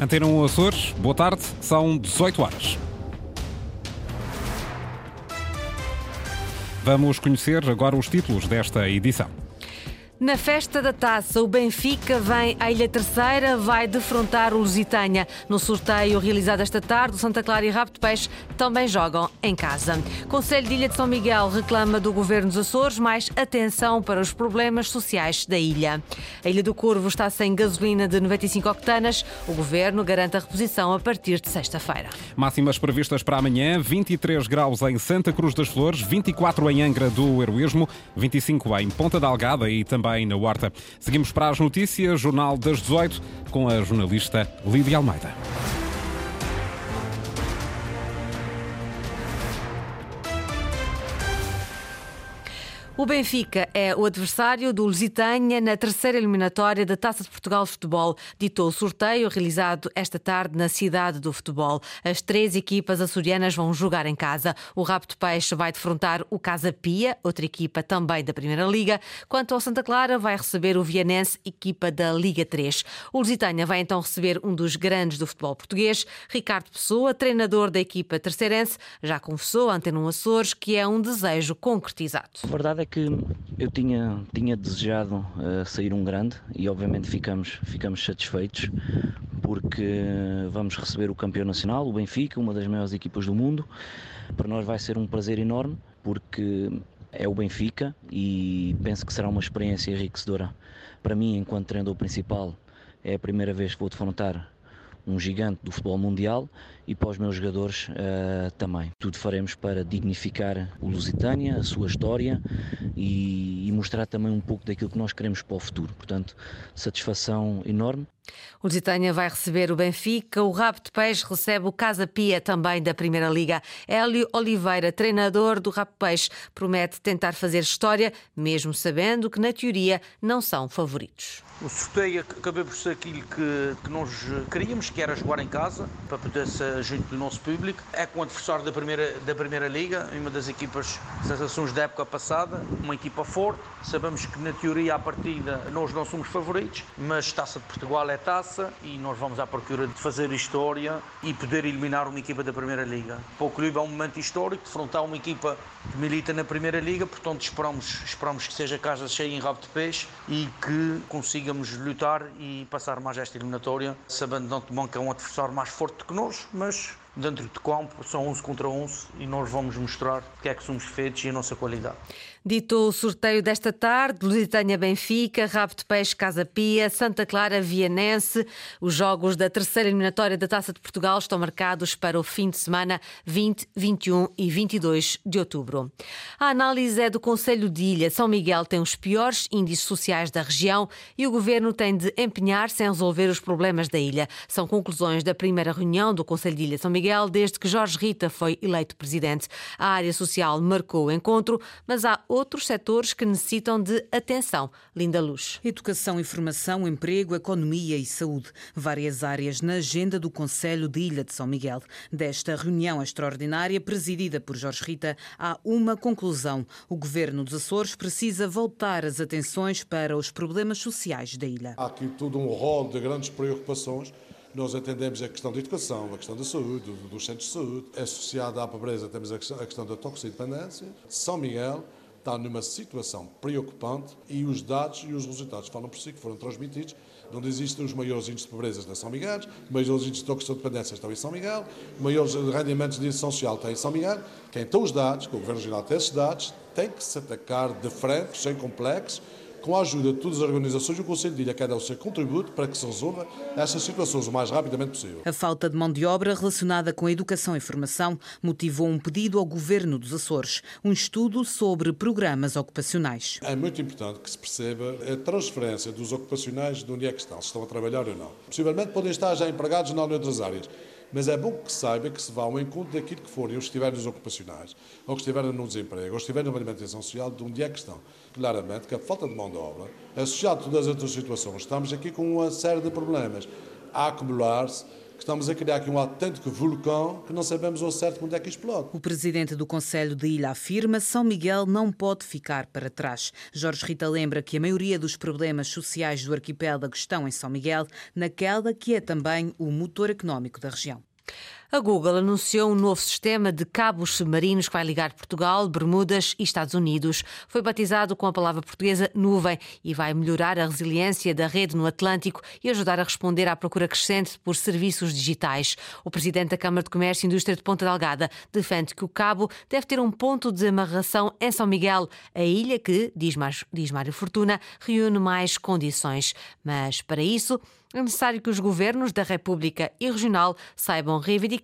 Antena 1 Açores, boa tarde, são 18 horas. Vamos conhecer agora os títulos desta edição. Na festa da taça, o Benfica vem à Ilha Terceira, vai defrontar o Lusitânia. No sorteio realizado esta tarde, o Santa Clara e Rabo de Peixe também jogam em casa. Conselho de Ilha de São Miguel reclama do Governo dos Açores mais atenção para os problemas sociais da ilha. A Ilha do Corvo está sem gasolina de 95 octanas. O Governo garante a reposição a partir de sexta-feira. Máximas previstas para amanhã: 23 graus em Santa Cruz das Flores, 24 em Angra do Heroísmo, 25 em Ponta da Algada e também também na Horta. Seguimos para as notícias, Jornal das 18, com a jornalista Lídia Almeida. O Benfica é o adversário do Lusitânia na terceira eliminatória da Taça de Portugal de Futebol. Ditou o sorteio realizado esta tarde na cidade do futebol. As três equipas açorianas vão jogar em casa. O de Peixe vai defrontar o Casa Pia, outra equipa também da Primeira Liga. Quanto ao Santa Clara, vai receber o Vianense, equipa da Liga 3. O Lusitânia vai então receber um dos grandes do futebol português, Ricardo Pessoa, treinador da equipa terceirense, já confessou ante um Açores que é um desejo concretizado. A verdade é que eu tinha, tinha desejado uh, sair um grande e obviamente ficamos, ficamos satisfeitos porque vamos receber o campeão nacional, o Benfica, uma das maiores equipas do mundo. Para nós vai ser um prazer enorme porque é o Benfica e penso que será uma experiência enriquecedora para mim enquanto treinador principal. É a primeira vez que vou defrontar um gigante do futebol mundial e para os meus jogadores uh, também. Tudo faremos para dignificar o Lusitânia, a sua história e, e mostrar também um pouco daquilo que nós queremos para o futuro. Portanto, satisfação enorme. O Lusitânia vai receber o Benfica, o Rabo de Peixe recebe o Casa Pia também da Primeira Liga. Hélio Oliveira, treinador do Rabo de Peixe, promete tentar fazer história, mesmo sabendo que na teoria não são favoritos. O sorteio acabou por ser aquilo que, que nós queríamos, que era jogar em casa, para poder ser junto do nosso público. É com o adversário da primeira, da primeira Liga, uma das equipas sensações da época passada, uma equipa forte. Sabemos que na teoria, à partida, nós não somos favoritos, mas Taça de Portugal é taça e nós vamos à procura de fazer história e poder eliminar uma equipa da Primeira Liga. Para o clube é um momento histórico, defrontar uma equipa que milita na Primeira Liga, portanto esperamos, esperamos que seja casa cheia em rabo de peixe e que consigamos lutar e passar mais esta eliminatória, sabendo antemão que é um adversário mais forte que nós, mas dentro de campo são 11 contra 11 e nós vamos mostrar o que é que somos feitos e a nossa qualidade. Dito o sorteio desta tarde, Lusitânia Benfica, Rabo de Peixe Casa Pia, Santa Clara Vianense. Os jogos da terceira eliminatória da Taça de Portugal estão marcados para o fim de semana 20, 21 e 22 de outubro. A análise é do Conselho de Ilha. São Miguel tem os piores índices sociais da região e o governo tem de empenhar-se em resolver os problemas da ilha. São conclusões da primeira reunião do Conselho de Ilha São Miguel desde que Jorge Rita foi eleito presidente. A área social marcou o encontro, mas há outros setores que necessitam de atenção. Linda Luz. Educação, informação, emprego, economia e saúde. Várias áreas na agenda do Conselho de Ilha de São Miguel. Desta reunião extraordinária, presidida por Jorge Rita, há uma conclusão. O governo dos Açores precisa voltar as atenções para os problemas sociais da ilha. Há aqui todo um rol de grandes preocupações nós entendemos a questão da educação, a questão da saúde, dos centros de saúde. Associada à pobreza, temos a questão da toxidependência. São Miguel está numa situação preocupante e os dados e os resultados falam por si, que foram transmitidos, onde existem os maiores índices de pobreza na São Miguel, os maiores índices de toxicodependência estão em São Miguel, os maiores rendimentos de inserção social estão em São Miguel. Quem tem os dados, que o Governo Regional tem esses dados, tem que se atacar de frente, sem complexos, com a ajuda de todas as organizações, o Conselho de Ilha quer dar o seu contributo para que se resolva estas situações o mais rapidamente possível. A falta de mão de obra relacionada com a educação e formação motivou um pedido ao Governo dos Açores, um estudo sobre programas ocupacionais. É muito importante que se perceba a transferência dos ocupacionais de onde é que estão, se estão a trabalhar ou não. Possivelmente podem estar já empregados em outras áreas mas é bom que saiba que se vá ao encontro daquilo que forem os que estiverem nos ocupacionais, ou que estiverem no desemprego, ou que estiverem na alimentação social, de onde é que estão. Claramente que a falta de mão de obra, associado a todas as outras situações, estamos aqui com uma série de problemas a acumular-se Estamos a criar aqui um autêntico vulcão que não sabemos ao certo quando é que explode. O presidente do Conselho de Ilha afirma São Miguel não pode ficar para trás. Jorge Rita lembra que a maioria dos problemas sociais do arquipélago estão em São Miguel, naquela que é também o motor económico da região. A Google anunciou um novo sistema de cabos submarinos que vai ligar Portugal, Bermudas e Estados Unidos. Foi batizado com a palavra portuguesa nuvem e vai melhorar a resiliência da rede no Atlântico e ajudar a responder à procura crescente por serviços digitais. O presidente da Câmara de Comércio e Indústria de Ponta Delgada defende que o cabo deve ter um ponto de amarração em São Miguel, a ilha que, diz Mário Fortuna, reúne mais condições. Mas, para isso, é necessário que os governos da República e regional saibam reivindicar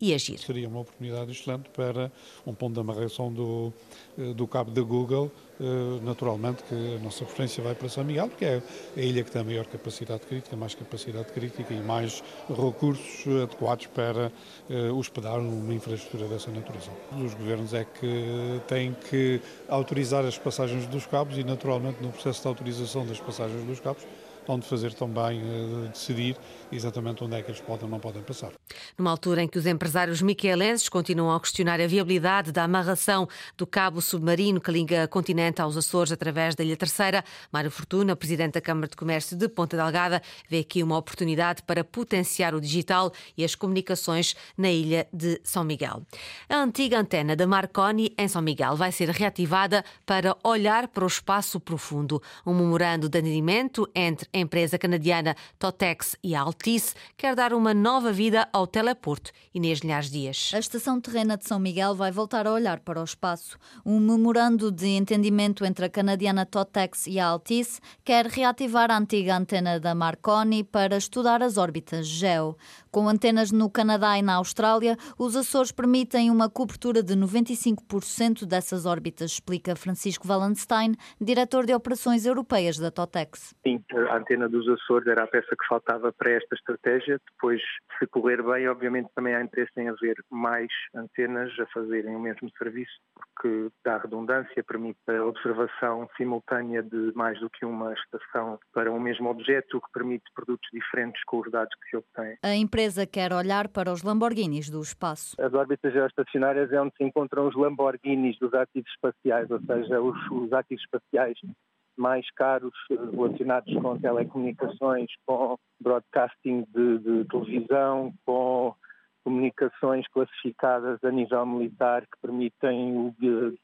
e agir. Seria uma oportunidade excelente para um ponto de amarração do, eh, do cabo da Google. Eh, naturalmente que a nossa preferência vai para São Miguel, porque é a ilha que tem a maior capacidade crítica, mais capacidade crítica e mais recursos adequados para eh, hospedar uma infraestrutura dessa natureza. Os governos é que têm que autorizar as passagens dos cabos e, naturalmente, no processo de autorização das passagens dos cabos, onde fazer também uh, decidir exatamente onde é que eles podem ou não podem passar. Numa altura em que os empresários miquelenses continuam a questionar a viabilidade da amarração do cabo submarino que liga continente aos Açores através da Ilha Terceira, Mário Fortuna, presidente da Câmara de Comércio de Ponta Delgada, vê aqui uma oportunidade para potenciar o digital e as comunicações na ilha de São Miguel. A antiga antena da Marconi em São Miguel vai ser reativada para olhar para o espaço profundo. Um memorando de entre a empresa canadiana Totex e a Altice quer dar uma nova vida ao teleporto. Inês Linhares Dias. A estação terrena de São Miguel vai voltar a olhar para o espaço. Um memorando de entendimento entre a canadiana Totex e a Altice quer reativar a antiga antena da Marconi para estudar as órbitas GEO. Com antenas no Canadá e na Austrália, os Açores permitem uma cobertura de 95% dessas órbitas, explica Francisco Wallenstein, diretor de operações europeias da Totex. Sim, a antena dos Açores era a peça que faltava para esta estratégia. Depois, se correr bem, obviamente também há interesse em haver mais antenas a fazerem o mesmo serviço, porque dá redundância, permite a observação simultânea de mais do que uma estação para um mesmo objeto, o que permite produtos diferentes com os dados que se obtêm. A empresa quer olhar para os Lamborghinis do espaço. As órbitas geoestacionárias é onde se encontram os Lamborghinis dos ativos espaciais, ou seja, os, os ativos espaciais mais caros eh, relacionados com telecomunicações, com broadcasting de, de televisão, com comunicações classificadas a nível militar que permitem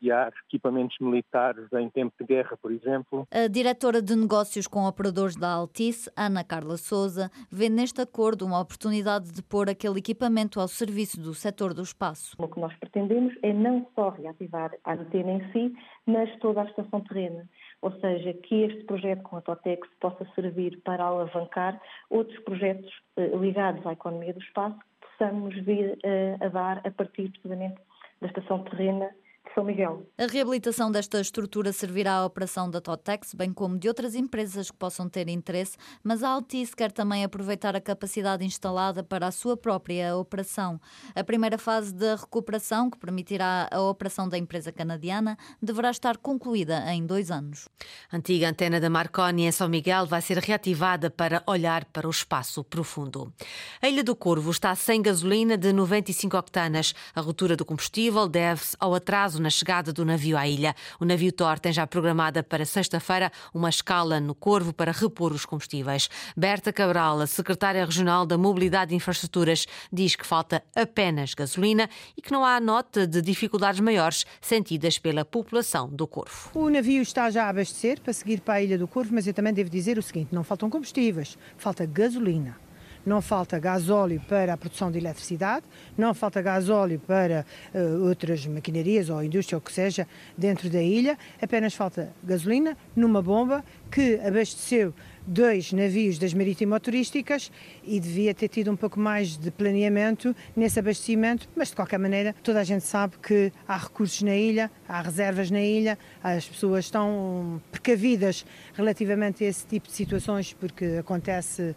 guiar equipamentos militares em tempo de guerra, por exemplo. A diretora de negócios com operadores da Altice, Ana Carla Souza, vê neste acordo uma oportunidade de pôr aquele equipamento ao serviço do setor do espaço. O que nós pretendemos é não só reativar a antena em si, mas toda a estação terrena ou seja, que este projeto com a Totex possa servir para alavancar outros projetos eh, ligados à economia do espaço que possamos vir eh, a dar a partir precisamente da estação terrena são Miguel. A reabilitação desta estrutura servirá à operação da Totex, bem como de outras empresas que possam ter interesse, mas a Altice quer também aproveitar a capacidade instalada para a sua própria operação. A primeira fase da recuperação, que permitirá a operação da empresa canadiana, deverá estar concluída em dois anos. A antiga antena da Marconi em São Miguel vai ser reativada para olhar para o espaço profundo. A Ilha do Corvo está sem gasolina de 95 octanas. A ruptura do combustível deve-se ao atraso na chegada do navio à ilha. O navio Thor tem já programada para sexta-feira uma escala no Corvo para repor os combustíveis. Berta Cabral, a secretária regional da Mobilidade e Infraestruturas, diz que falta apenas gasolina e que não há nota de dificuldades maiores sentidas pela população do Corvo. O navio está já a abastecer para seguir para a Ilha do Corvo, mas eu também devo dizer o seguinte: não faltam combustíveis, falta gasolina não falta gasóleo para a produção de eletricidade, não falta gasóleo para uh, outras maquinarias ou indústria ou que seja dentro da ilha, apenas falta gasolina numa bomba que abasteceu dois navios das marítimo-turísticas e devia ter tido um pouco mais de planeamento nesse abastecimento, mas de qualquer maneira toda a gente sabe que há recursos na ilha, há reservas na ilha, as pessoas estão precavidas relativamente a esse tipo de situações porque acontece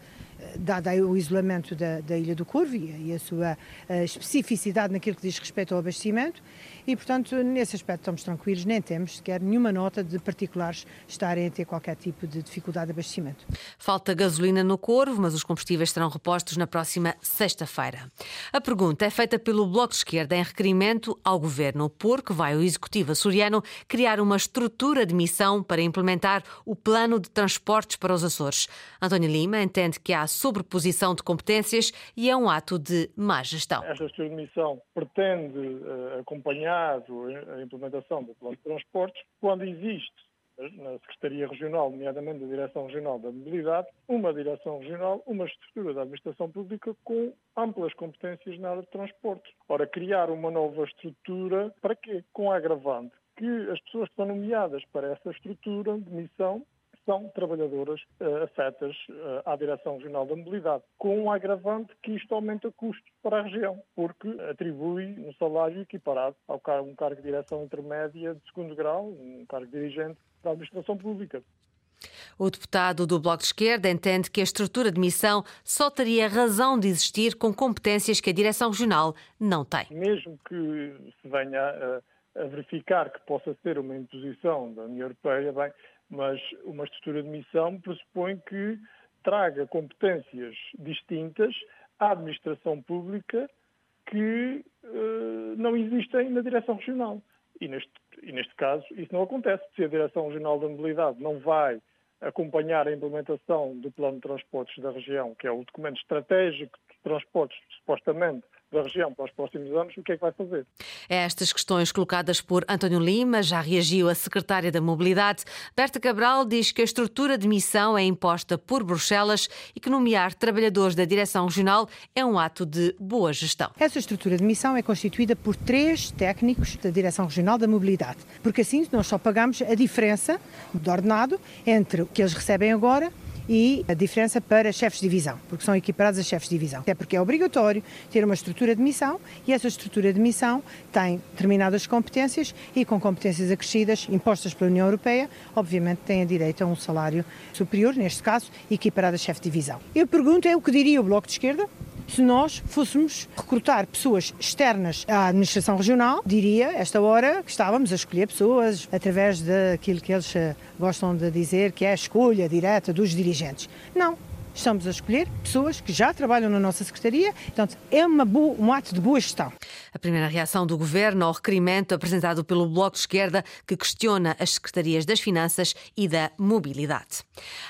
dado o isolamento da, da Ilha do Corvo e a sua especificidade naquilo que diz respeito ao abastecimento, e, portanto, nesse aspecto estamos tranquilos, nem temos sequer nenhuma nota de particulares estarem a ter qualquer tipo de dificuldade de abastecimento. Falta gasolina no Corvo, mas os combustíveis serão repostos na próxima sexta-feira. A pergunta é feita pelo Bloco de Esquerda em requerimento ao Governo, porque vai o Executivo açoriano criar uma estrutura de missão para implementar o plano de transportes para os Açores. António Lima entende que há sobreposição de competências e é um ato de má gestão. Esta estrutura de pretende uh, acompanhar a implementação do plano de transportes, quando existe na Secretaria Regional, nomeadamente da Direção Regional da Mobilidade, uma Direção Regional, uma estrutura da Administração Pública com amplas competências na área de transportes. Ora, criar uma nova estrutura, para quê? Com agravante que as pessoas que estão nomeadas para essa estrutura de missão são trabalhadoras uh, afetas uh, à Direção Regional da Mobilidade, com um agravante que isto aumenta custos para a região, porque atribui um salário equiparado ao car um cargo de direção intermédia de segundo grau, um cargo dirigente da administração pública. O deputado do Bloco de Esquerda entende que a estrutura de missão só teria razão de existir com competências que a Direção Regional não tem. Mesmo que se venha a, a verificar que possa ser uma imposição da União Europeia, bem, mas uma estrutura de missão pressupõe que traga competências distintas à administração pública que uh, não existem na direção regional. E neste, e neste caso isso não acontece. Se a Direção Regional da Mobilidade não vai acompanhar a implementação do Plano de Transportes da região, que é o documento estratégico de transportes, supostamente, da região para os próximos anos, o que é que vai fazer? É estas questões colocadas por António Lima, já reagiu a secretária da Mobilidade. Berta Cabral diz que a estrutura de missão é imposta por Bruxelas e que nomear trabalhadores da direção regional é um ato de boa gestão. Essa estrutura de missão é constituída por três técnicos da direção regional da Mobilidade, porque assim nós só pagamos a diferença do ordenado entre o que eles recebem agora e a diferença para chefes de divisão, porque são equiparados a chefes de divisão. É porque é obrigatório ter uma estrutura de missão e essa estrutura de missão tem determinadas competências e com competências acrescidas impostas pela União Europeia, obviamente têm direito a um salário superior, neste caso, equiparado a chefe de divisão. Eu pergunto é o que diria o Bloco de Esquerda se nós fôssemos recrutar pessoas externas à administração regional, diria, esta hora, que estávamos a escolher pessoas através daquilo que eles eh, gostam de dizer que é a escolha direta dos dirigentes. Não, estamos a escolher pessoas que já trabalham na nossa Secretaria, portanto, é boa, um ato de boa gestão. A primeira reação do Governo ao requerimento apresentado pelo Bloco de Esquerda, que questiona as Secretarias das Finanças e da Mobilidade.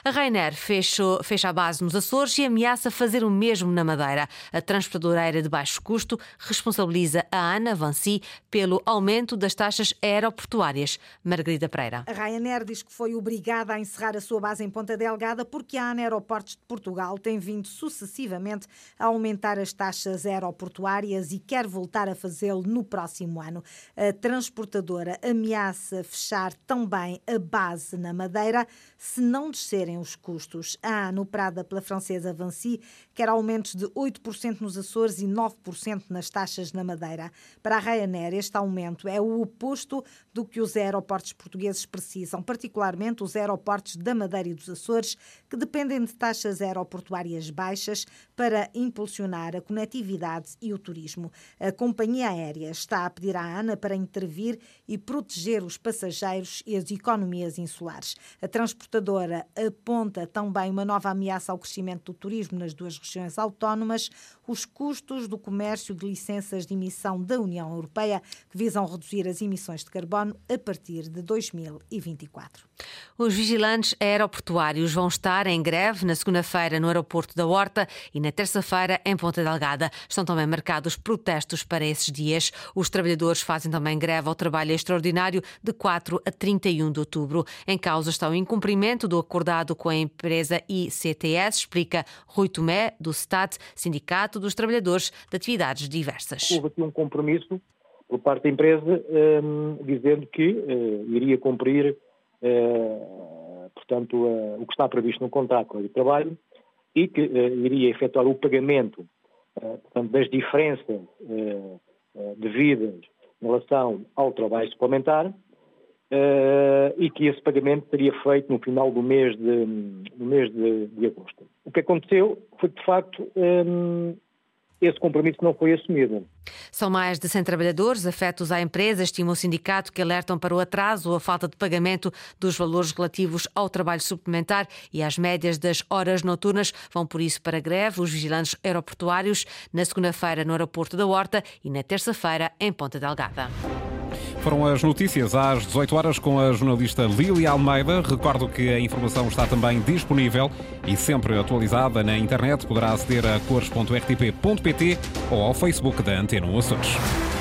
A Rainer fecha, fecha a base nos Açores e ameaça fazer o mesmo na Madeira. A transportadora aérea de baixo custo responsabiliza a Ana Vancy pelo aumento das taxas aeroportuárias. Margarida Pereira. A Ryanair diz que foi obrigada a encerrar a sua base em Ponta Delgada porque a ANA Aeroportos de Portugal tem vindo sucessivamente a aumentar as taxas aeroportuárias e quer voltar a fazê-lo no próximo ano. A transportadora ameaça fechar também a base na Madeira se não descerem os custos. A anoprada pela francesa Vinci quer aumentos de 8% nos Açores e 9% nas taxas na Madeira. Para a Ryanair, este aumento é o oposto do que os aeroportos portugueses precisam, particularmente os aeroportos da Madeira e dos Açores, que dependem de taxas aeroportuárias baixas para impulsionar a conectividade e o turismo. A companhia aérea está a pedir à ANA para intervir e proteger os passageiros e as economias insulares. A transportadora aponta também uma nova ameaça ao crescimento do turismo nas duas regiões autónomas, os custos do comércio de licenças de emissão da União Europeia, que visam reduzir as emissões de carbono a partir de 2024. Os vigilantes aeroportuários vão estar em greve na segunda-feira no aeroporto da Horta e na terça-feira em Ponta Delgada. Estão também marcados protestos para esses dias. Os trabalhadores fazem também greve ao trabalho extraordinário de 4 a 31 de outubro. Em causa está o incumprimento do acordado com a empresa ICTS, explica Rui Tomé, do STAT, Sindicato dos Trabalhadores de Atividades Diversas. Houve aqui um compromisso por parte da empresa um, dizendo que uh, iria cumprir, uh, portanto, uh, o que está previsto no contrato de trabalho e que iria efetuar o pagamento portanto, das diferenças devidas em relação ao trabalho suplementar e que esse pagamento seria feito no final do mês de, mês de, de agosto. O que aconteceu foi que, de facto, um, esse compromisso não foi assumido. São mais de 100 trabalhadores afetos à empresa, estima o sindicato, que alertam para o atraso ou a falta de pagamento dos valores relativos ao trabalho suplementar e às médias das horas noturnas. Vão por isso para greve os vigilantes aeroportuários na segunda-feira no aeroporto da Horta e na terça-feira em Ponta Delgada. Foram as notícias às 18 horas com a jornalista Lili Almeida. Recordo que a informação está também disponível e sempre atualizada na internet. Poderá aceder a cores.rtp.pt ou ao Facebook da Antena Açores.